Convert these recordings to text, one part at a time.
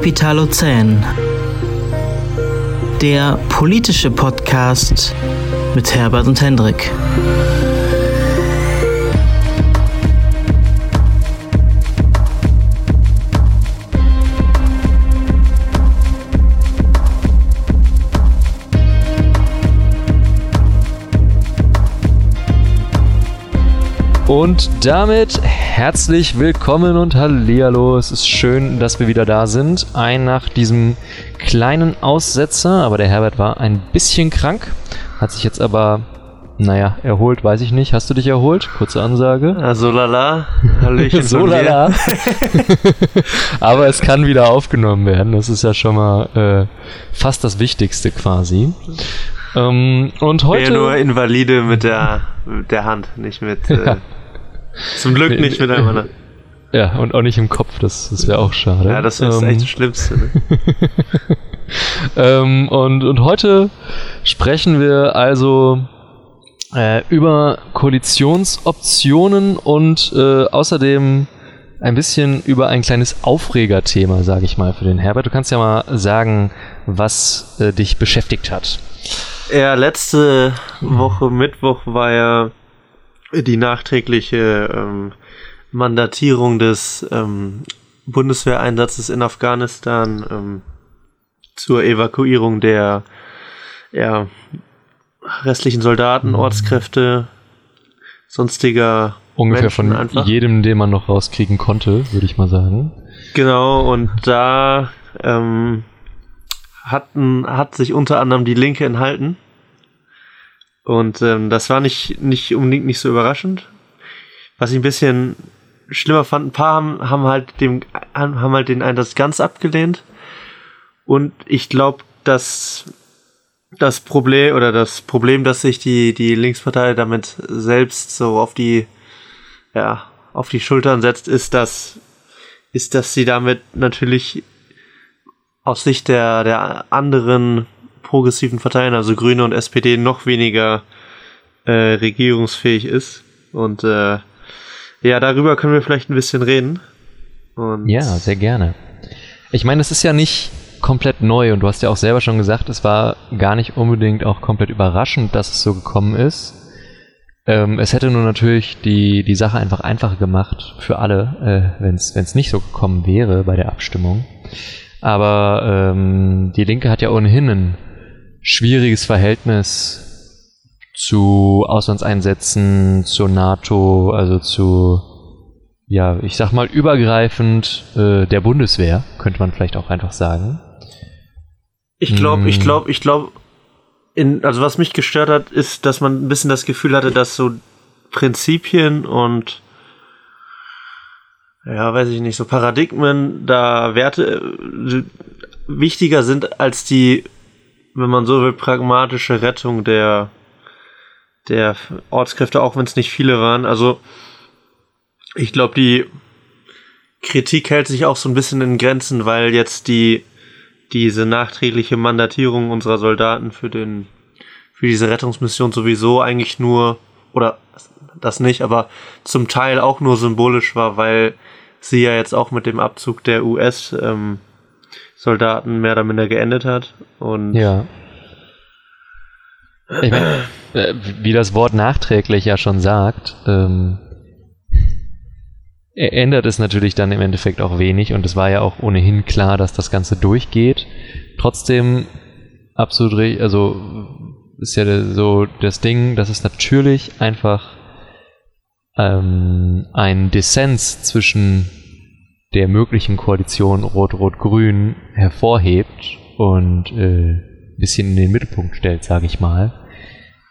Kapitalozän. Der politische Podcast mit Herbert und Hendrik. Und damit herzlich willkommen und hallihallo. Es ist schön, dass wir wieder da sind. Ein nach diesem kleinen Aussetzer, aber der Herbert war ein bisschen krank, hat sich jetzt aber, naja, erholt, weiß ich nicht. Hast du dich erholt? Kurze Ansage. So lala. Hallöchen so lala. aber es kann wieder aufgenommen werden. Das ist ja schon mal äh, fast das Wichtigste quasi. Ähm, und heute. Ja, nur Invalide mit der, mit der Hand, nicht mit. Äh, Zum Glück nicht mit einmal. Ja, und auch nicht im Kopf, das, das wäre auch schade. Ja, das ist ähm, echt das Schlimmste. Ne? ähm, und, und heute sprechen wir also äh, über Koalitionsoptionen und äh, außerdem ein bisschen über ein kleines Aufregerthema, sage ich mal, für den Herbert. Du kannst ja mal sagen, was äh, dich beschäftigt hat. Ja, letzte Woche Mittwoch war ja die nachträgliche ähm, Mandatierung des ähm, Bundeswehreinsatzes in Afghanistan ähm, zur Evakuierung der ja, restlichen Soldaten, mhm. Ortskräfte, sonstiger Ungefähr Menschen von einfach. jedem, den man noch rauskriegen konnte, würde ich mal sagen. Genau, und da ähm, hatten, hat sich unter anderem die Linke enthalten. Und ähm, das war nicht, nicht unbedingt nicht so überraschend. Was ich ein bisschen schlimmer fand, ein paar haben, haben halt dem, haben halt den Einsatz ganz abgelehnt. Und ich glaube, dass das Problem oder das Problem, dass sich die, die Linkspartei damit selbst so auf die, ja, auf die Schultern setzt, ist, dass, ist, dass sie damit natürlich aus Sicht der, der anderen progressiven Parteien, also Grüne und SPD, noch weniger äh, regierungsfähig ist. Und äh, ja, darüber können wir vielleicht ein bisschen reden. Und ja, sehr gerne. Ich meine, es ist ja nicht komplett neu und du hast ja auch selber schon gesagt, es war gar nicht unbedingt auch komplett überraschend, dass es so gekommen ist. Ähm, es hätte nur natürlich die, die Sache einfach einfacher gemacht für alle, äh, wenn es nicht so gekommen wäre bei der Abstimmung. Aber ähm, die Linke hat ja ohnehin einen schwieriges Verhältnis zu Auslandseinsätzen, zur NATO, also zu, ja, ich sag mal, übergreifend äh, der Bundeswehr, könnte man vielleicht auch einfach sagen. Ich glaube, hm. ich glaube, ich glaube, also was mich gestört hat, ist, dass man ein bisschen das Gefühl hatte, dass so Prinzipien und ja, weiß ich nicht, so Paradigmen da Werte äh, wichtiger sind als die wenn man so will, pragmatische Rettung der, der Ortskräfte, auch wenn es nicht viele waren. Also ich glaube, die Kritik hält sich auch so ein bisschen in Grenzen, weil jetzt die diese nachträgliche Mandatierung unserer Soldaten für den für diese Rettungsmission sowieso eigentlich nur oder das nicht, aber zum Teil auch nur symbolisch war, weil sie ja jetzt auch mit dem Abzug der US ähm, Soldaten mehr oder minder geendet hat. Und ja. Ich meine, äh, wie das Wort nachträglich ja schon sagt, ähm, ändert es natürlich dann im Endeffekt auch wenig und es war ja auch ohnehin klar, dass das Ganze durchgeht. Trotzdem absolut, also ist ja so das Ding, dass es natürlich einfach ähm, ein Dissens zwischen der möglichen Koalition Rot-Rot-Grün hervorhebt und äh, ein bisschen in den Mittelpunkt stellt, sage ich mal,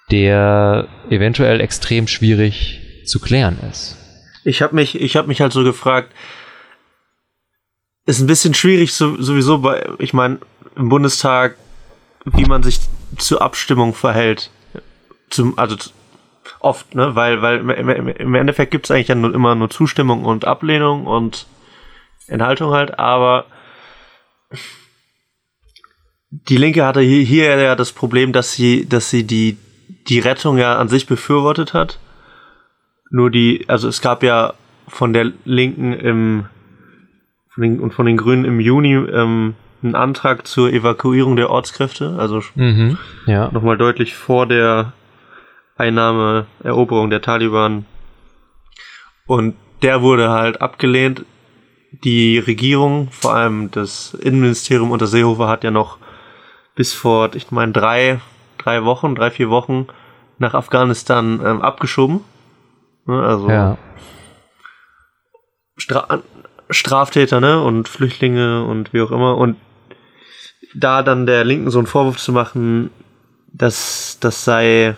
der eventuell extrem schwierig zu klären ist. Ich habe mich, ich habe mich halt so gefragt, ist ein bisschen schwierig so, sowieso bei, ich meine, im Bundestag, wie man sich zur Abstimmung verhält. Zum, also oft, ne, weil, weil im Endeffekt gibt es eigentlich ja nur, immer nur Zustimmung und Ablehnung und Enthaltung halt, aber die Linke hatte hier, hier ja das Problem, dass sie, dass sie die, die Rettung ja an sich befürwortet hat. Nur die, also es gab ja von der Linken im, von den, und von den Grünen im Juni ähm, einen Antrag zur Evakuierung der Ortskräfte, also Mhm. Ja. nochmal deutlich vor der Einnahme, Eroberung der Taliban. Und der wurde halt abgelehnt. Die Regierung, vor allem das Innenministerium unter Seehofer, hat ja noch bis vor, ich meine, drei, drei Wochen, drei, vier Wochen nach Afghanistan ähm, abgeschoben. Ne, Also Ja. Stra Straftäter, ne? Und Flüchtlinge und wie auch immer. Und da dann der Linken so einen Vorwurf zu machen, dass das sei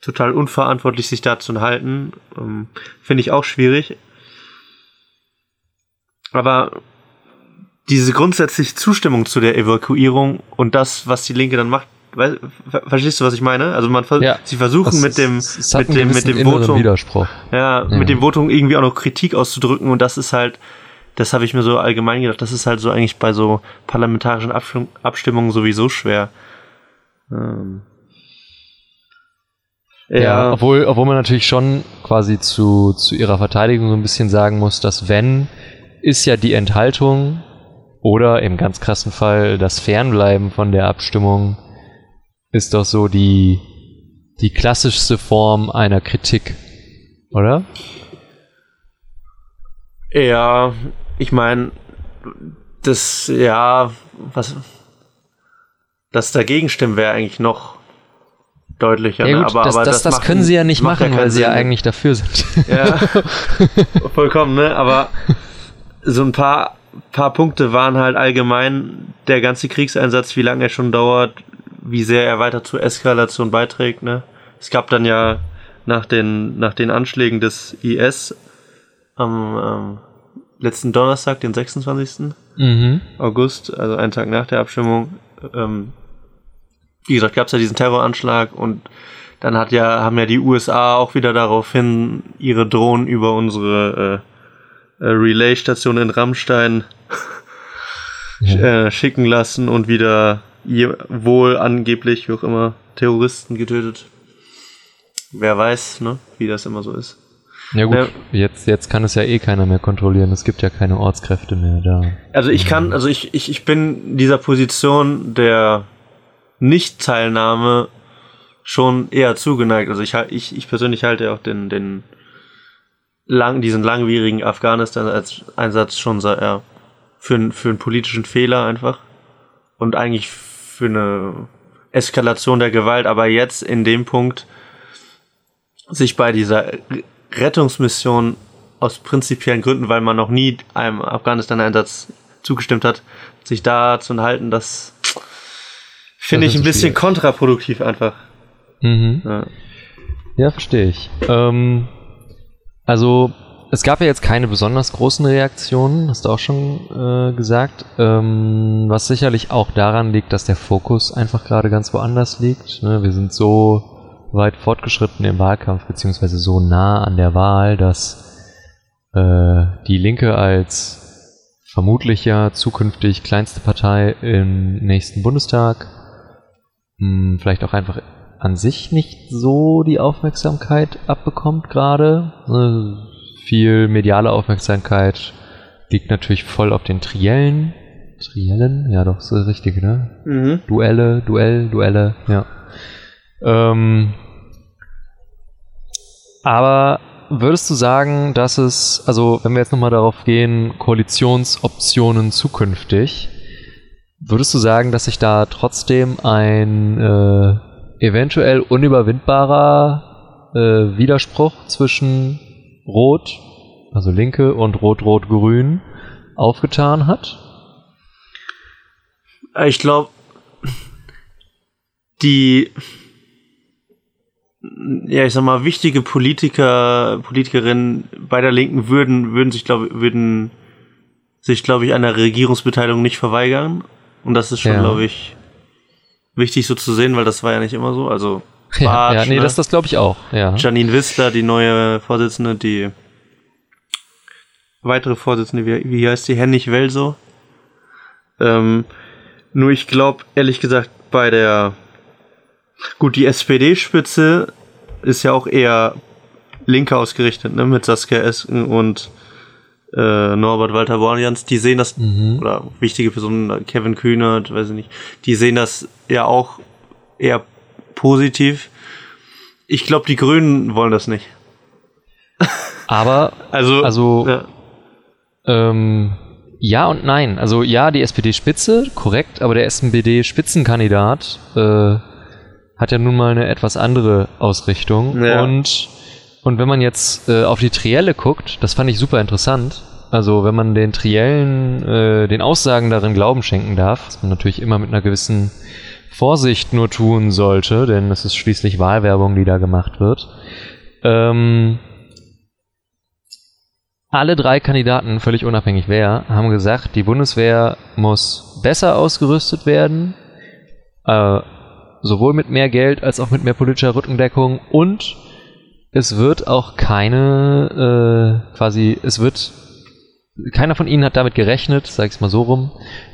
total unverantwortlich, sich da zu halten, ähm, finde ich auch schwierig. Aber diese grundsätzliche Zustimmung zu der Evakuierung und das, was die Linke dann macht, ver verstehst du, was ich meine? Also man ver Ja. sie versuchen mit dem ist- mit dem mit dem Votum Widerspruch. ja, Ja. mit dem Votum irgendwie auch noch Kritik auszudrücken und das ist halt, das habe ich mir so allgemein gedacht, das ist halt so eigentlich bei so parlamentarischen Abstimm Abstimmungen sowieso schwer. Ähm. Ja, obwohl, obwohl man natürlich schon quasi zu, zu ihrer Verteidigung so ein bisschen sagen muss, dass wenn, ist ja die Enthaltung oder im ganz krassen Fall das Fernbleiben von der Abstimmung ist doch so die, die klassischste Form einer Kritik, oder? Ja, ich meine, das, ja, was, das Dagegenstimmen wäre eigentlich noch deutlicher, Ja ne? gut, aber, das, aber das, das, macht- können sie ja nicht machen, weil keinen sie ja Sinn. eigentlich dafür sind. Ja, vollkommen, ne? Aber so ein paar, paar Punkte waren halt allgemein der ganze Kriegseinsatz, wie lange er schon dauert, wie sehr er weiter zur Eskalation beiträgt, ne? Es gab dann ja nach den, nach den Anschlägen des IS am ähm, letzten Donnerstag, den 26. mhm. August, also einen Tag nach der Abstimmung, ähm, wie gesagt, gab es ja diesen Terroranschlag und dann hat ja, haben ja die USA auch wieder daraufhin ihre Drohnen über unsere äh, Relay-Station in Rammstein äh, schicken lassen und wieder wohl angeblich, wie auch immer, Terroristen getötet. Wer weiß, ne, wie das immer so ist. Ja gut, Ja. Jetzt, jetzt kann es ja eh keiner mehr kontrollieren. Es gibt ja keine Ortskräfte mehr da. Also ich kann, also ich, ich, ich bin in dieser Position der Nicht-Teilnahme schon eher zugeneigt. Also ich, ich, ich persönlich halte auch den, den lang, diesen langwierigen Afghanistan-Einsatz schon sehr, ja, für, einen- für einen politischen Fehler einfach. Und eigentlich für eine Eskalation der Gewalt. Aber jetzt in dem Punkt sich bei dieser Rettungsmission aus prinzipiellen Gründen, weil man noch nie einem Afghanistan-Einsatz zugestimmt hat, sich da zu halten, das finde ich ein bisschen schwierig. kontraproduktiv einfach. Mhm. Ja. Ja, verstehe ich. Ähm, also, es gab ja jetzt keine besonders großen Reaktionen, hast du auch schon äh, gesagt. Ähm, was sicherlich auch daran liegt, dass der Fokus einfach gerade ganz woanders liegt. Ne? Wir sind so weit fortgeschritten im Wahlkampf, beziehungsweise so nah an der Wahl, dass äh, die Linke als vermutlich ja zukünftig kleinste Partei im nächsten Bundestag mh, vielleicht auch einfach an sich nicht so die Aufmerksamkeit abbekommt gerade. Äh, viel mediale Aufmerksamkeit liegt natürlich voll auf den Triellen. Triellen? Ja, doch, so richtig, ne? Mhm. Duelle, Duell, Duelle, ja. Ähm, aber würdest du sagen, dass es, also wenn wir jetzt nochmal darauf gehen, Koalitionsoptionen zukünftig, würdest du sagen, dass sich da trotzdem ein äh, eventuell unüberwindbarer äh, Widerspruch zwischen Rot, also Linke und Rot-Rot-Grün aufgetan hat? Ich glaube, die, ja, ich sag mal, wichtige Politiker, Politikerinnen bei der Linken würden, würden sich, glaube würden sich, glaube ich, einer Regierungsbeteiligung nicht verweigern. Und das ist schon, Ja. glaube ich, wichtig so zu sehen, weil das war ja nicht immer so. Also, Ja, Bartsch, ja nee, ne? das, das glaube ich auch. Ja. Janine Wissler, die neue Vorsitzende, die weitere Vorsitzende, wie, wie heißt die? Hennig Welso. Ähm, nur ich glaube, ehrlich gesagt, bei der gut, die SPD-Spitze ist ja auch eher linker ausgerichtet, ne, mit Saskia Esken und äh, Norbert Walter Borjans, die sehen das, Mhm. oder wichtige Personen, Kevin Kühnert, weiß ich nicht, die sehen das ja auch eher positiv. Ich glaube, die Grünen wollen das nicht. Aber, Also, also ja. ähm, ja und nein. Also ja, die SPD-Spitze, korrekt, aber der SPD-Spitzenkandidat äh, hat ja nun mal eine etwas andere Ausrichtung. Ja. Und, und wenn man jetzt äh, auf die Trielle guckt, das fand ich super interessant. Also wenn man den Triellen, äh, den Aussagen darin Glauben schenken darf, was man natürlich immer mit einer gewissen Vorsicht nur tun sollte, denn es ist schließlich Wahlwerbung, die da gemacht wird. Ähm, alle drei Kandidaten, völlig unabhängig wer, haben gesagt, die Bundeswehr muss besser ausgerüstet werden, äh, sowohl mit mehr Geld als auch mit mehr politischer Rückendeckung und es wird auch keine, äh, quasi, es wird, keiner von ihnen hat damit gerechnet, sag ich's mal so rum,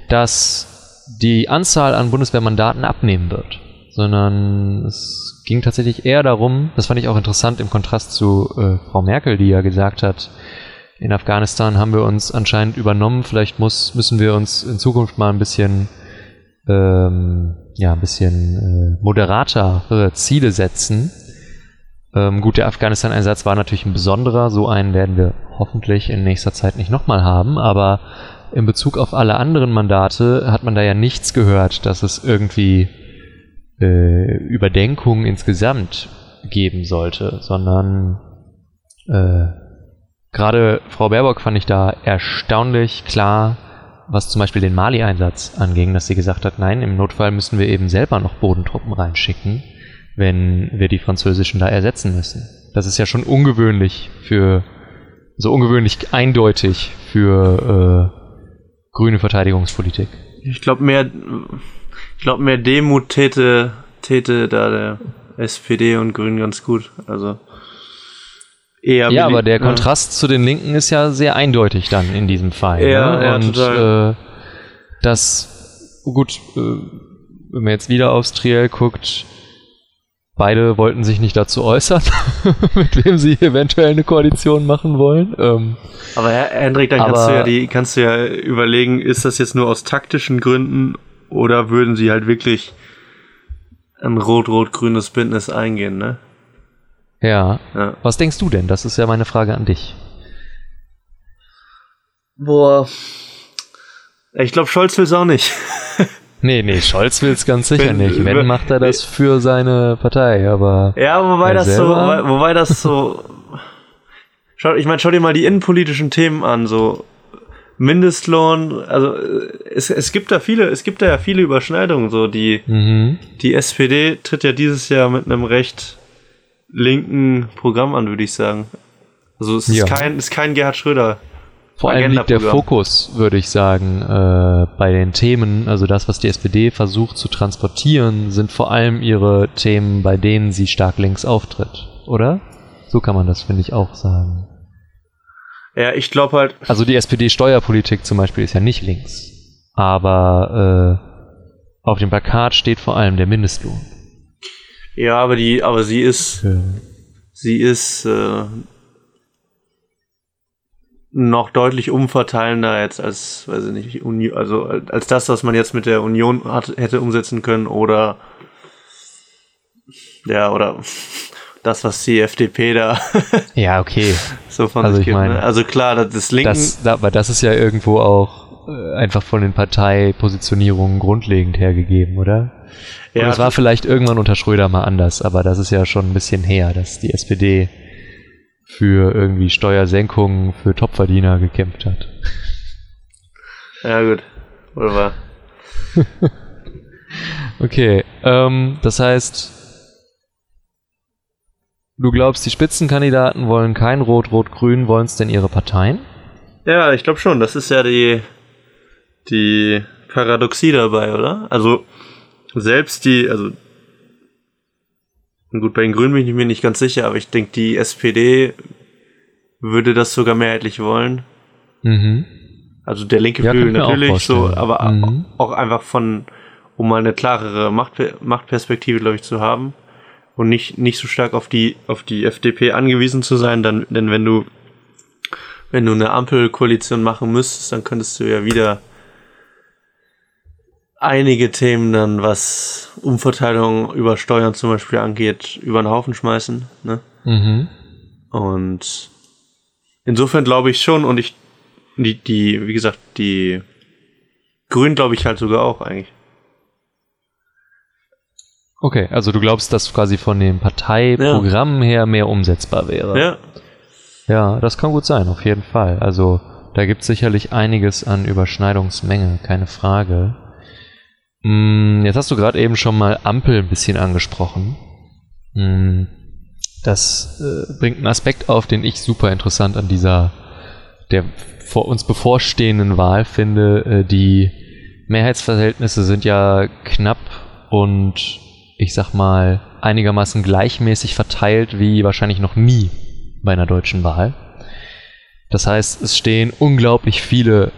dass die Anzahl an Bundeswehrmandaten abnehmen wird, sondern es ging tatsächlich eher darum, das fand ich auch interessant im Kontrast zu äh, Frau Merkel, die ja gesagt hat, in Afghanistan haben wir uns anscheinend übernommen. Vielleicht muss, müssen wir uns in Zukunft mal ein bisschen, ähm, ja, ein bisschen äh, moderatere Ziele setzen. Ähm, gut, der Afghanistan-Einsatz war natürlich ein besonderer. So einen werden wir hoffentlich in nächster Zeit nicht nochmal haben. Aber in Bezug auf alle anderen Mandate hat man da ja nichts gehört, dass es irgendwie äh, Überdenkungen insgesamt geben sollte, sondern äh, Gerade Frau Baerbock fand ich da erstaunlich klar, was zum Beispiel den Mali-Einsatz anging, dass sie gesagt hat, nein, im Notfall müssen wir eben selber noch Bodentruppen reinschicken, wenn wir die französischen da ersetzen müssen. Das ist ja schon ungewöhnlich für, so ungewöhnlich eindeutig für äh, grüne Verteidigungspolitik. Ich glaube, mehr, ich glaube, mehr Demut täte, täte da der SPD und Grünen ganz gut. Also eher Ja, aber der Kontrast zu den Linken ist ja sehr eindeutig dann in diesem Fall. Ja, ne? ja, Und total. äh, das, gut, äh, wenn man jetzt wieder aufs Triell guckt, beide wollten sich nicht dazu äußern, mit wem sie eventuell eine Koalition machen wollen. Ähm, Aber Hendrik, dann kannst Aber- du ja die, kannst du ja überlegen, ist das jetzt nur aus taktischen Gründen oder würden sie halt wirklich ein rot-rot-grünes Bündnis eingehen, ne? ja. Ja. Was denkst du denn? Das ist ja meine Frage an dich. Boah. Ich glaube, Scholz will es auch nicht. Nee, nee, Scholz will es ganz sicher Wenn- nicht. Wenn, macht er das für seine Partei, aber Ja, wobei das so, wobei, wobei das so. Schau, ich meine, schau dir mal die innenpolitischen Themen an, so Mindestlohn, also äh, es, es gibt da viele, es gibt da ja viele Überschneidungen, so die, mhm. die SPD tritt ja dieses Jahr mit einem recht linken Programm an, würde ich sagen. Also es ist Ja. kein, ist kein Gerhard Schröder. Vor allem liegt der. Fokus, würde ich sagen, äh, bei den Themen, also das, was die SPD versucht zu transportieren, sind vor allem ihre Themen, bei denen sie stark links auftritt, oder? So kann man das, finde ich, auch sagen. Ja, ich glaube halt, Also die SPD-Steuerpolitik zum Beispiel ist ja nicht links, aber äh, auf dem Plakat steht vor allem der Mindestlohn. ja, aber die, aber sie ist, sie ist äh, noch deutlich umverteilender jetzt als, weiß ich nicht, also als das, was man jetzt mit der Union hat, hätte umsetzen können oder ja, oder das, was die FDP da Ja, okay. so von Also sich ich gibt. meine, ne? Also klar, das, das Linken, Das, da- aber das ist ja irgendwo auch äh, einfach von den Parteipositionierungen grundlegend hergegeben, oder? ja, Und es war vielleicht irgendwann unter Schröder mal anders, aber das ist ja schon ein bisschen her, dass die SPD für irgendwie Steuersenkungen für Topverdiener gekämpft hat. ja gut, oder war. Okay, ähm, das heißt, du glaubst, die Spitzenkandidaten wollen kein Rot-Rot-Grün, wollen es denn ihre Parteien? Ja, ich glaube schon. Das ist ja die, die Paradoxie dabei, oder? Also, selbst die, also, gut, bei den Grünen bin ich mir nicht ganz sicher, aber ich denke, die SPD würde das sogar mehrheitlich wollen. Mhm. Also der linke Ja, Flügel natürlich so, aber Mhm. auch einfach von, um mal eine klarere Macht, Machtperspektive, glaube ich, zu haben und nicht, nicht so stark auf die, auf die FDP angewiesen zu sein, dann, denn wenn du wenn du eine Ampelkoalition machen müsstest, dann könntest du ja wieder einige Themen dann, was Umverteilung über Steuern zum Beispiel angeht, über den Haufen schmeißen. Ne? Mhm. Und insofern glaube ich schon, und ich, die, die, wie gesagt, die Grünen glaube ich halt sogar auch eigentlich. Okay, also du glaubst, dass quasi von dem Parteiprogramm ja. her mehr umsetzbar wäre. Ja. Ja, das kann gut sein, auf jeden Fall. Also da gibt es sicherlich einiges an Überschneidungsmenge, keine Frage. Hm, jetzt hast du gerade eben schon mal Ampel ein bisschen angesprochen. Hm, das äh, bringt einen Aspekt auf, den ich super interessant an dieser, der vor uns bevorstehenden Wahl finde. Äh, die Mehrheitsverhältnisse sind ja knapp und ich sag mal, einigermaßen gleichmäßig verteilt wie wahrscheinlich noch nie bei einer deutschen Wahl. Das heißt, es stehen unglaublich viele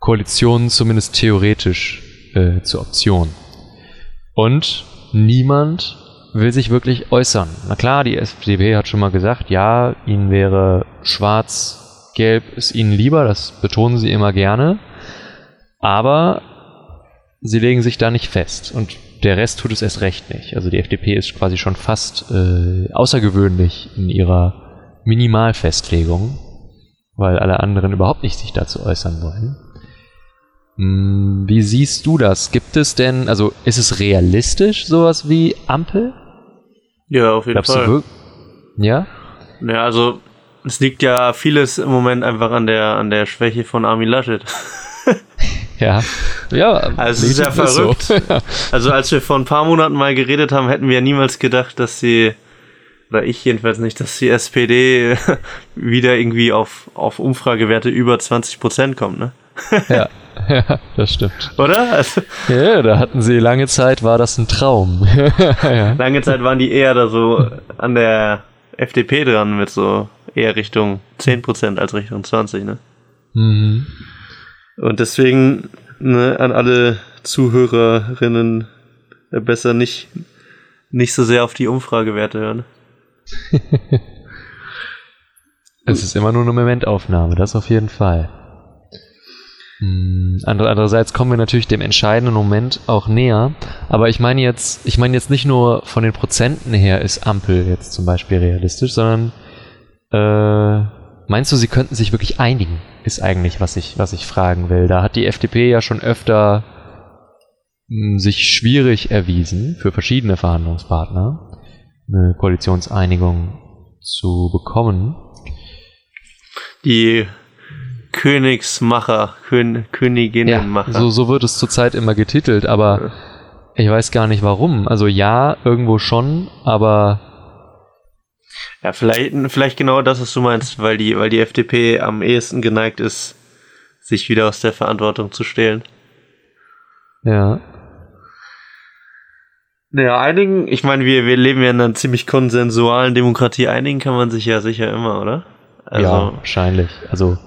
Koalitionen, zumindest theoretisch, äh, zur Option. Und niemand will sich wirklich äußern. Na klar, die FDP hat schon mal gesagt, ja, ihnen wäre schwarz-gelb ist ihnen lieber, das betonen sie immer gerne. Aber sie legen sich da nicht fest. Und der Rest tut es erst recht nicht. Also die FDP ist quasi schon fast äh, außergewöhnlich in ihrer Minimalfestlegung, weil alle anderen überhaupt nicht sich dazu äußern wollen. Hm, wie siehst du das? Gibt es denn, also ist es realistisch, sowas wie Ampel? Ja, auf jeden Glaubst Fall. Du ja? Ja, also es liegt ja vieles im Moment einfach an der, an der Schwäche von Armin Laschet. Ja, ja. Also es ist ja verrückt. So. also als wir vor ein paar Monaten mal geredet haben, hätten wir ja niemals gedacht, dass sie, oder ich jedenfalls nicht, dass die SPD wieder irgendwie auf, auf Umfragewerte über 20 Prozent kommt, ne? ja. Ja, das stimmt. Oder? Also, ja, da hatten sie lange Zeit, war das ein Traum. ja. Lange Zeit waren die eher da so an der FDP dran mit so eher Richtung 10% als Richtung 20, ne? Mhm. Und deswegen ne, an alle Zuhörerinnen äh, besser nicht, nicht so sehr auf die Umfragewerte hören. es ist immer nur eine Momentaufnahme, das auf jeden Fall. Hm, andererseits kommen wir natürlich dem entscheidenden Moment auch näher. Aber ich meine jetzt, ich meine jetzt nicht nur von den Prozenten her ist Ampel jetzt zum Beispiel realistisch, sondern äh, Meinst du, sie könnten sich wirklich einigen? Ist eigentlich, was ich, was ich fragen will. Da hat die FDP ja schon öfter hm, sich schwierig erwiesen für verschiedene Verhandlungspartner, eine Koalitionseinigung zu bekommen. Die Königsmacher, Kön Königinnenmacher. Ja, so, so wird es zurzeit immer getitelt, aber ich weiß gar nicht warum. Also ja, irgendwo schon, aber ja, vielleicht, vielleicht genau das, was du meinst, weil die, weil die FDP am ehesten geneigt ist, sich wieder aus der Verantwortung zu stehlen. Ja. Naja, einigen, ich meine, wir, wir leben ja in einer ziemlich konsensualen Demokratie, einigen kann man sich ja sicher immer, oder? Also, ja, wahrscheinlich. Also,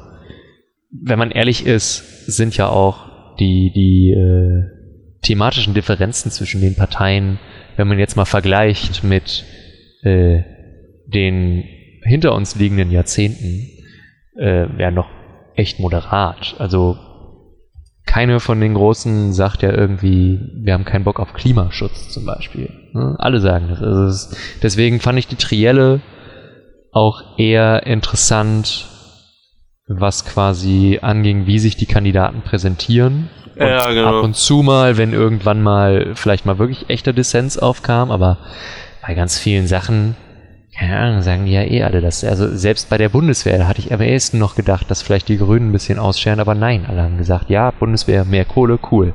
wenn man ehrlich ist, sind ja auch die, die äh, thematischen Differenzen zwischen den Parteien, wenn man jetzt mal vergleicht mit äh, den hinter uns liegenden Jahrzehnten äh, wäre noch echt moderat. Also keine von den Großen sagt ja irgendwie, wir haben keinen Bock auf Klimaschutz zum Beispiel. Ne? Alle sagen das. Also es deswegen fand ich die Trielle auch eher interessant, was quasi anging, wie sich die Kandidaten präsentieren. Und ja, genau. ab und zu mal, wenn irgendwann mal vielleicht mal wirklich echter Dissens aufkam, aber bei ganz vielen Sachen keine Ahnung, sagen die ja eh alle das. Also selbst bei der Bundeswehr, da hatte ich am ehesten noch gedacht, dass vielleicht die Grünen ein bisschen ausscheren, aber nein, alle haben gesagt, ja, Bundeswehr, mehr Kohle, cool.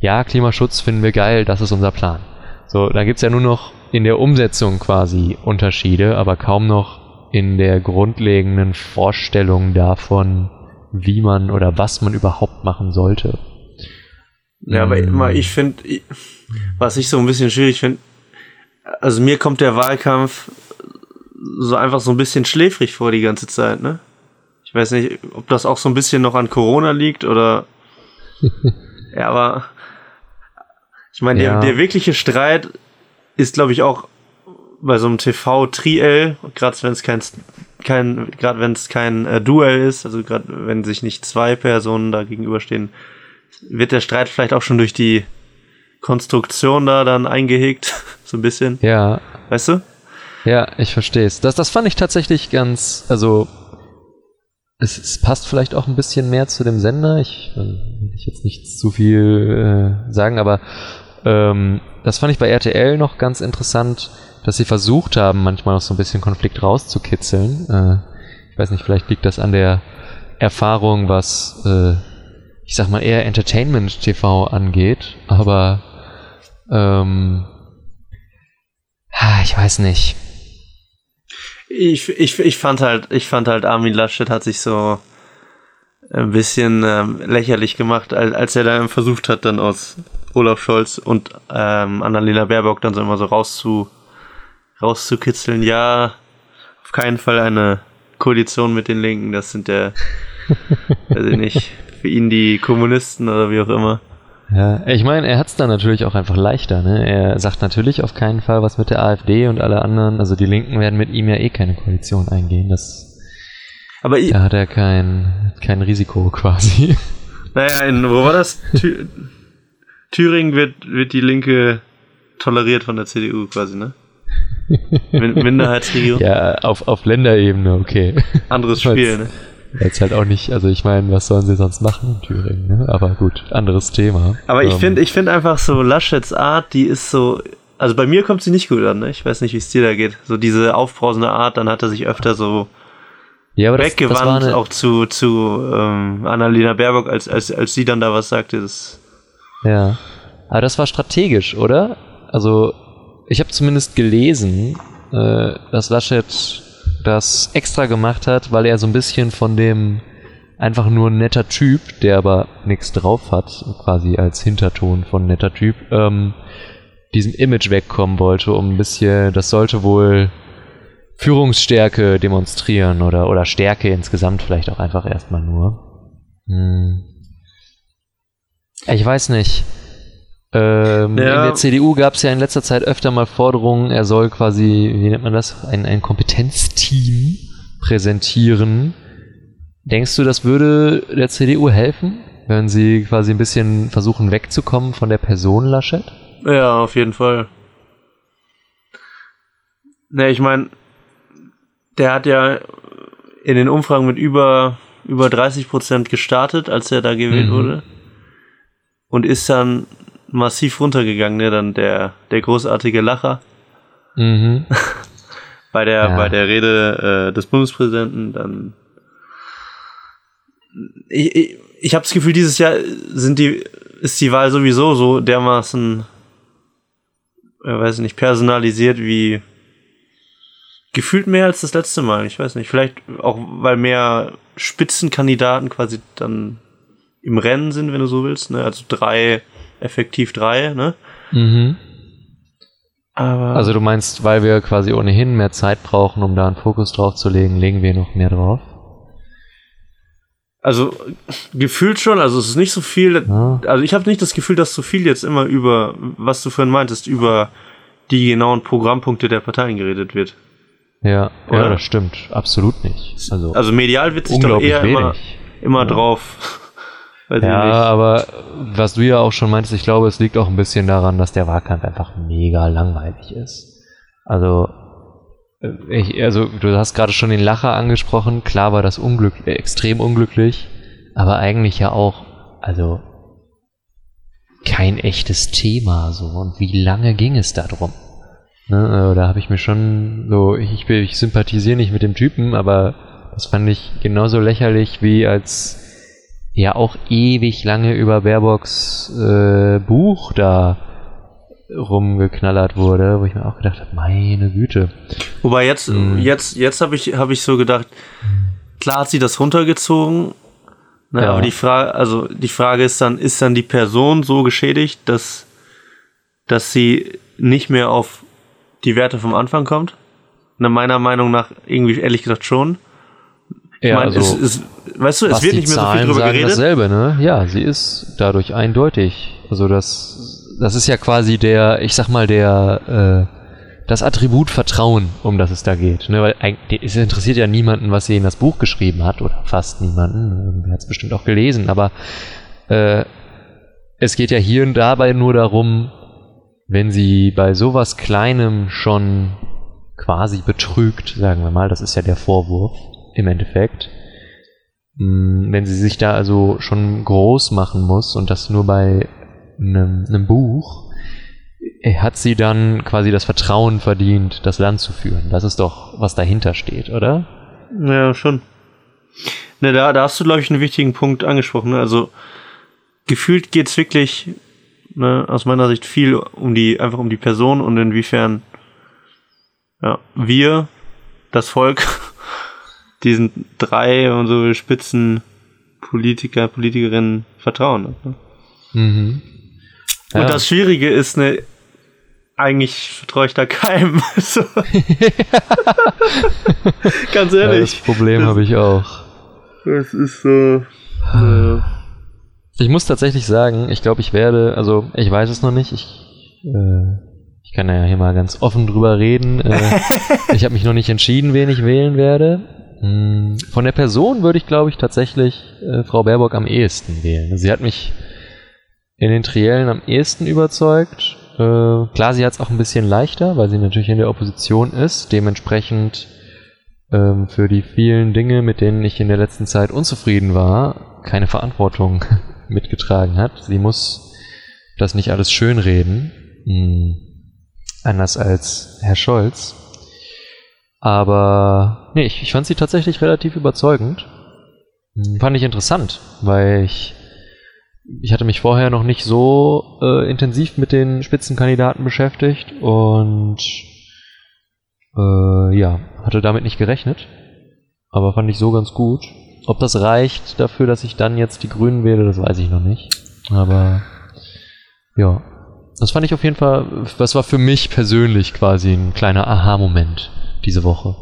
Ja, Klimaschutz finden wir geil, das ist unser Plan. So, da gibt's ja nur noch in der Umsetzung quasi Unterschiede, aber kaum noch in der grundlegenden Vorstellung davon, wie man oder was man überhaupt machen sollte. Ja, aber hm. ich finde, was ich so ein bisschen schwierig finde, also mir kommt der Wahlkampf so einfach so ein bisschen schläfrig vor die ganze Zeit, ne? Ich weiß nicht, ob das auch so ein bisschen noch an Corona liegt oder. ja, aber ich meine, ja. der, der wirkliche Streit ist, glaube ich, auch bei so einem TV-Triel, gerade wenn es kein kein, gerade wenn es kein äh, Duell ist, also gerade wenn sich nicht zwei Personen da gegenüberstehen, wird der Streit vielleicht auch schon durch die Konstruktion da dann eingehegt, so ein bisschen. Ja. Weißt du? Ja, ich verstehe es. Das, das fand ich tatsächlich ganz, also es, es passt vielleicht auch ein bisschen mehr zu dem Sender. Ich äh, will ich jetzt nicht zu viel äh, sagen, aber ähm, das fand ich bei RTL noch ganz interessant, dass sie versucht haben, manchmal noch so ein bisschen Konflikt rauszukitzeln. Äh, ich weiß nicht, vielleicht liegt das an der Erfahrung, was äh, ich sag mal eher Entertainment TV angeht, aber ähm, ich weiß nicht. Ich, ich, ich fand halt, ich fand halt, Armin Laschet hat sich so ein bisschen ähm, lächerlich gemacht, als, als er dann versucht hat, dann aus Olaf Scholz und ähm, Annalena Baerbock dann so immer so rauszu, rauszukitzeln. Ja, auf keinen Fall eine Koalition mit den Linken, das sind ja, weiß ich nicht, für ihn die Kommunisten oder wie auch immer. Ja, ich meine, er hat es dann natürlich auch einfach leichter. Ne? Er sagt natürlich auf keinen Fall was mit der AfD und alle anderen. Also die Linken werden mit ihm ja eh keine Koalition eingehen. Das, Aber ich, da hat er kein, kein Risiko quasi. Naja, in, wo war das? Thü Thüringen wird, wird die Linke toleriert von der CDU quasi, ne? Min Minderheitsregierung. Ja, auf, auf Länderebene, okay. Anderes Spiel, ne? Jetzt halt auch nicht, also ich meine, was sollen sie sonst machen in Thüringen, ne? Aber gut, anderes Thema. Aber ich ähm, finde ich finde einfach so Laschets Art, die ist so, also bei mir kommt sie nicht gut an, ne? Ich weiß nicht, wie es dir da geht. So diese aufbrausende Art, dann hat er sich öfter so ja, weggewandt, auch zu, zu ähm, Annalena Baerbock, als, als, als sie dann da was sagte. Das ja, aber das war strategisch, oder? Also ich habe zumindest gelesen, äh, dass Laschet das extra gemacht hat, weil er so ein bisschen von dem einfach nur netter Typ, der aber nichts drauf hat, quasi als Hinterton von netter Typ, ähm, diesem Image wegkommen wollte, um ein bisschen, das sollte wohl Führungsstärke demonstrieren oder, oder Stärke insgesamt vielleicht auch einfach erstmal nur. Hm. Ich weiß nicht. Ähm, ja. In der CDU gab es ja in letzter Zeit öfter mal Forderungen, er soll quasi, wie nennt man das, ein, ein Kompetenzteam präsentieren. Denkst du, das würde der CDU helfen, wenn sie quasi ein bisschen versuchen wegzukommen von der Person Laschet? Ja, auf jeden Fall. Ne, ich meine, der hat ja in den Umfragen mit über, über 30 Prozent gestartet, als er da gewählt mhm. wurde. Und ist dann massiv runtergegangen, ne? Dann der, der großartige Lacher. Mhm. bei der, ja. bei der Rede äh, des Bundespräsidenten, dann. Ich, ich, ich habe das Gefühl, dieses Jahr sind die, ist die Wahl sowieso so dermaßen, äh, weiß nicht, personalisiert wie gefühlt mehr als das letzte Mal. Ich weiß nicht, vielleicht auch, weil mehr Spitzenkandidaten quasi dann im Rennen sind, wenn du so willst. Ne? Also drei effektiv drei, ne? Mhm. Aber also du meinst, weil wir quasi ohnehin mehr Zeit brauchen, um da einen Fokus drauf zu legen, legen wir noch mehr drauf? Also gefühlt schon, also es ist nicht so viel, ja. also ich habe nicht das Gefühl, dass so viel jetzt immer über, was du vorhin meintest, über die genauen Programmpunkte der Parteien geredet wird. Ja, ja, das stimmt, absolut nicht. Also, also medial wird sich doch eher wenig. immer, immer ja. drauf Weiß ja, aber was du ja auch schon meintest, ich glaube, es liegt auch ein bisschen daran, dass der Wahlkampf einfach mega langweilig ist. Also, äh, ich, also du hast gerade schon den Lacher angesprochen. Klar war das Unglück, äh, extrem unglücklich, aber eigentlich ja auch, also kein echtes Thema so. Und wie lange ging es da drum? Ne, äh, da habe ich mir schon so, ich, ich, ich sympathisiere nicht mit dem Typen, aber das fand ich genauso lächerlich wie als ja auch ewig lange über Baerbocks äh, Buch da rumgeknallert wurde, wo ich mir auch gedacht habe, meine Güte. Wobei jetzt, mhm. jetzt, jetzt habe ich, habe ich so gedacht, klar hat sie das runtergezogen, ne, ja. aber die Frage, also die Frage ist dann, ist dann die Person so geschädigt, dass, dass sie nicht mehr auf die Werte vom Anfang kommt? Na, meiner Meinung nach irgendwie ehrlich gesagt schon. Ja, meine, also, es, es, weißt du, es wird nicht mehr Zahlen so viel drüber sagen geredet. dasselbe, ne? Ja, sie ist dadurch eindeutig. Also das, das ist ja quasi der, ich sag mal, der, äh, das Attribut Vertrauen, um das es da geht. Ne? Weil es interessiert ja niemanden, was sie in das Buch geschrieben hat, oder fast niemanden. Er hat es bestimmt auch gelesen, aber äh, es geht ja hier und dabei nur darum, wenn sie bei sowas Kleinem schon quasi betrügt, sagen wir mal, das ist ja der Vorwurf im Endeffekt, hm, wenn sie sich da also schon groß machen muss und das nur bei einem, einem Buch, hat sie dann quasi das Vertrauen verdient, das Land zu führen. Das ist doch, was dahinter steht, oder? Ja, schon. Ne, da, da hast du, glaube ich, einen wichtigen Punkt angesprochen. Ne? Also gefühlt geht's wirklich ne, aus meiner Sicht viel um die, einfach um die Person und inwiefern ja, wir, das Volk, diesen drei und so Spitzen Politiker, Politikerinnen vertrauen. Ne? Mhm. Ja. Und das Schwierige ist, ne, eigentlich vertraue ich da keinem. so. Ganz ehrlich. Ja, das Problem habe ich auch. Das ist so. Äh, ich muss tatsächlich sagen, ich glaube, ich werde, also ich weiß es noch nicht, ich, äh, ich kann ja hier mal ganz offen drüber reden. Äh, ich habe mich noch nicht entschieden, wen ich wählen werde. Hm, von der Person würde ich, glaube ich, tatsächlich äh, Frau Baerbock am ehesten wählen. Sie hat mich in den Triellen am ehesten überzeugt. Äh, klar, sie hat es auch ein bisschen leichter, weil sie natürlich in der Opposition ist. Dementsprechend ähm, für die vielen Dinge, mit denen ich in der letzten Zeit unzufrieden war, keine Verantwortung mitgetragen hat. Sie muss das nicht alles schönreden, hm, anders als Herr Scholz. Aber nee, ich, ich fand sie tatsächlich relativ überzeugend. Hm, fand ich interessant, weil ich ich hatte mich vorher noch nicht so äh, intensiv mit den Spitzenkandidaten beschäftigt und äh, ja, hatte damit nicht gerechnet. Aber fand ich so ganz gut. Ob das reicht dafür, dass ich dann jetzt die Grünen wähle, das weiß ich noch nicht. Aber ja, das fand ich auf jeden Fall, das war für mich persönlich quasi ein kleiner Aha-Moment diese Woche.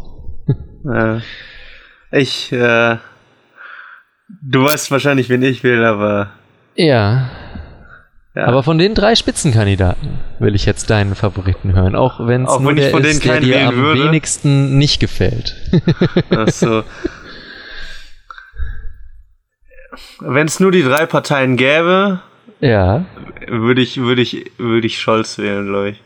äh, ich, äh, du weißt wahrscheinlich, wen ich will, aber. Ja. ja. Aber von den drei Spitzenkandidaten will ich jetzt deinen Favoriten hören, auch wenn es nur der ist, der dir am würde. wenigsten nicht gefällt. Ach so. Wenn es nur die drei Parteien gäbe, ja. würde ich, würde ich, würde ich Scholz wählen, glaube ich.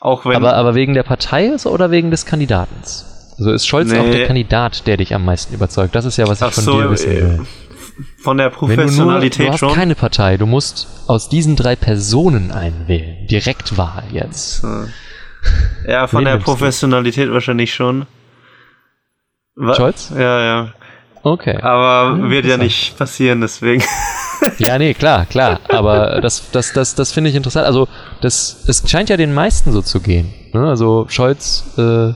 Auch wenn aber, aber wegen der Partei oder wegen des Kandidatens? Also ist Scholz nee. auch der Kandidat, der dich am meisten überzeugt? Das ist ja, was ich von so, dir wissen will. Äh, von der Professionalität Wenn du nur, du hast keine Partei, du musst aus diesen drei Personen einwählen. Direktwahl jetzt. Ja, von der Professionalität wahrscheinlich schon. Scholz? Ja, ja. Okay. Aber ja, wird ja nicht passieren, deswegen. ja, nee, klar, klar. Aber das, das, das, das finde ich interessant. Also, das, es scheint ja den meisten so zu gehen. Ne? Also, Scholz, äh,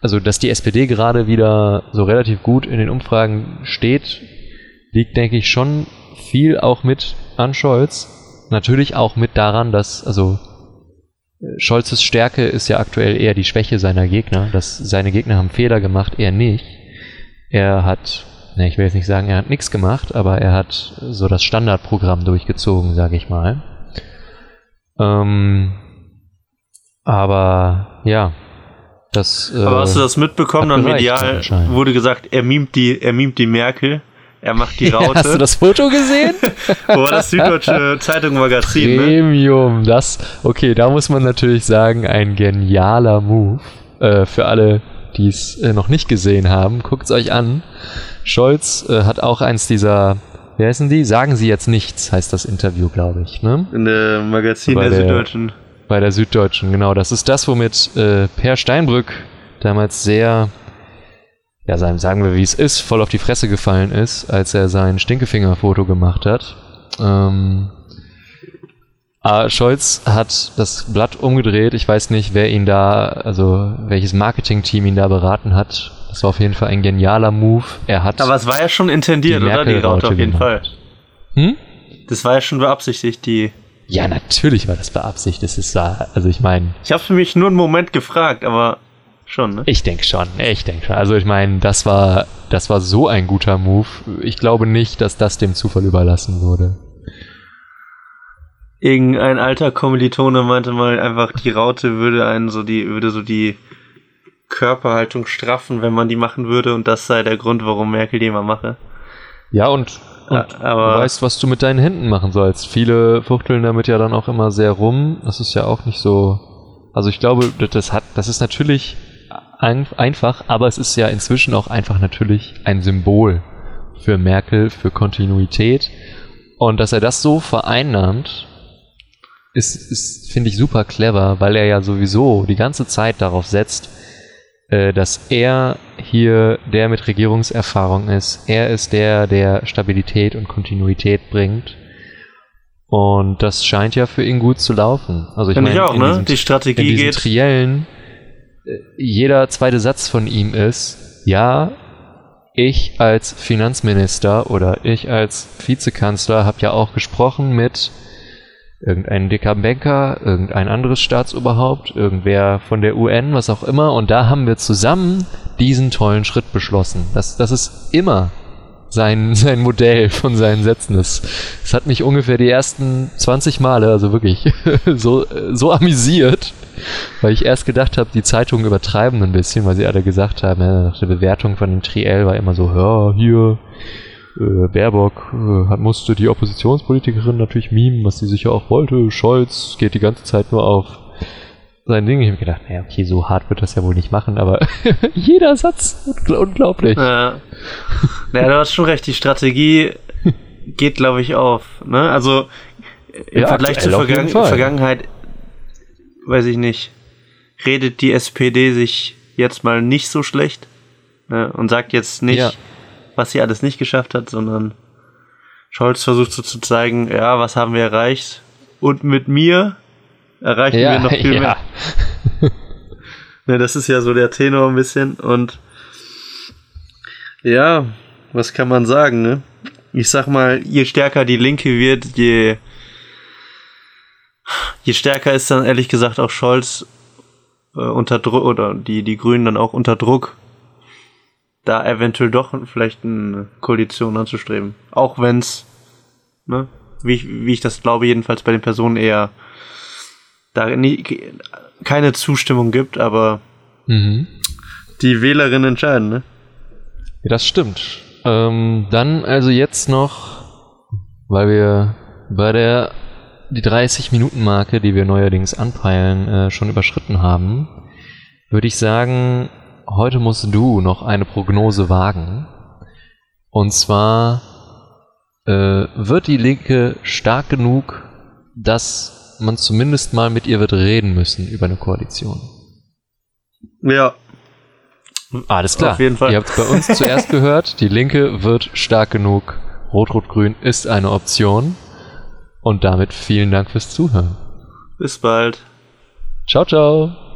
also, dass die SPD gerade wieder so relativ gut in den Umfragen steht, liegt, denke ich, schon viel auch mit an Scholz. Natürlich auch mit daran, dass, also, Scholzes Stärke ist ja aktuell eher die Schwäche seiner Gegner. Dass seine Gegner haben Fehler gemacht, er nicht. Er hat, ne, ich will jetzt nicht sagen, er hat nichts gemacht, aber er hat so das Standardprogramm durchgezogen, sage ich mal. Ähm, aber ja, das. Äh, aber hast du das mitbekommen? Dann medial wurde gesagt, er mimt die, er mimt die Merkel. Er macht die Raute. Hast du das Foto gesehen? Wo war das Süddeutsche Zeitung Magazin? Ne? Premium, ne? das, okay, da muss man natürlich sagen, ein genialer Move äh, für alle die es äh, noch nicht gesehen haben, guckt es euch an. Scholz äh, hat auch eins dieser, wie heißen die? Sagen Sie jetzt nichts, heißt das Interview, glaube ich. Ne? In der Magazin der, der, Süddeutschen. Bei der Süddeutschen, genau. Das ist das, womit äh, Per Steinbrück damals sehr, ja, sagen wir wie es ist, voll auf die Fresse gefallen ist, als er sein Stinkefinger-Foto gemacht hat. Ähm, Ah, Scholz hat das Blatt umgedreht. Ich weiß nicht, wer ihn da, also welches Marketing-Team ihn da beraten hat. Das war auf jeden Fall ein genialer Move. Er hat. Aber es war ja schon intendiert, die oder? Die Raute auf jeden gemacht. Fall. Hm? Das war ja schon beabsichtigt, die. Ja, natürlich war das beabsichtigt. Das ist, also ich meine. Ich habe für mich nur einen Moment gefragt, aber schon, ne? Ich denke schon, ich denke schon. Also ich meine, das war, das war so ein guter Move. Ich glaube nicht, dass das dem Zufall überlassen wurde. Irgendein alter Kommilitone meinte mal einfach, die Raute würde einen so die, würde so die Körperhaltung straffen, wenn man die machen würde und das sei der Grund, warum Merkel die immer mache. Ja, und, und aber- du weißt, was du mit deinen Händen machen sollst. Viele fuchteln damit ja dann auch immer sehr rum. Das ist ja auch nicht so. Also ich glaube, das- hat, das ist natürlich ein, einfach, aber es ist ja inzwischen auch einfach natürlich ein Symbol für Merkel, für Kontinuität. Und dass er das so vereinnahmt, ist, ist finde ich, super clever, weil er ja sowieso die ganze Zeit darauf setzt, äh, dass er hier der mit Regierungserfahrung ist. Er ist der, der Stabilität und Kontinuität bringt. Und das scheint ja für ihn gut zu laufen. Also ich Finde ich auch, in ne? diesem- Die in Strategie diesen geht. Triellen, äh, jeder zweite Satz von ihm ist, ja, ich als Finanzminister oder ich als Vizekanzler habe ja auch gesprochen mit irgendein dicker Banker, irgendein anderes Staatsoberhaupt, irgendwer von der UN, was auch immer. Und da haben wir zusammen diesen tollen Schritt beschlossen. Das, das ist immer sein, sein Modell von seinen Sätzen. Das, das hat mich ungefähr die ersten 20 Male, also wirklich, so, so amüsiert, weil ich erst gedacht habe, die Zeitungen übertreiben ein bisschen, weil sie alle gesagt haben, ja, nach der Bewertung von dem Triell war immer so, ja, hier, äh, Baerbock äh, musste die Oppositionspolitikerin natürlich mimen, was sie sicher auch wollte. Scholz geht die ganze Zeit nur auf sein Ding. Ich habe gedacht, naja, okay, so hart wird das ja wohl nicht machen, aber jeder Satz, ungl- unglaublich. Ja. ja, du hast schon recht, die Strategie geht, glaube ich, auf. Ne? Also im Ja, Vergleich zur Vergangen. Vergangenheit, weiß ich nicht, redet die SPD sich jetzt mal nicht so schlecht ne? und sagt jetzt nicht, Ja. Was sie alles nicht geschafft hat, sondern Scholz versucht so zu zeigen, ja, was haben wir erreicht und mit mir erreichen wir noch viel mehr. Ne, das ist ja so der Tenor ein bisschen und ja, was kann man sagen, ne? Ich sag mal, je stärker die Linke wird, je, je stärker ist dann ehrlich gesagt auch Scholz äh, unter Druck oder die, die Grünen dann auch unter Druck, da eventuell doch vielleicht eine Koalition anzustreben. Auch wenn's, ne, wie ich, wie ich das glaube, jedenfalls bei den Personen eher da nie, keine Zustimmung gibt, aber Mhm. die Wählerinnen entscheiden, ne? Ja, das stimmt. Ähm, dann also jetzt noch, weil wir bei der die 30-Minuten-Marke, die wir neuerdings anpeilen, äh, schon überschritten haben, würde ich sagen, heute musst du noch eine Prognose wagen. Und zwar äh, wird die Linke stark genug, dass man zumindest mal mit ihr wird reden müssen über eine Koalition. Ja, Alles klar. Auf jeden Fall. Ihr habt bei uns zuerst gehört, die Linke wird stark genug. Rot-Rot-Grün ist eine Option. Und damit vielen Dank fürs Zuhören. bis bald. Ciao, ciao.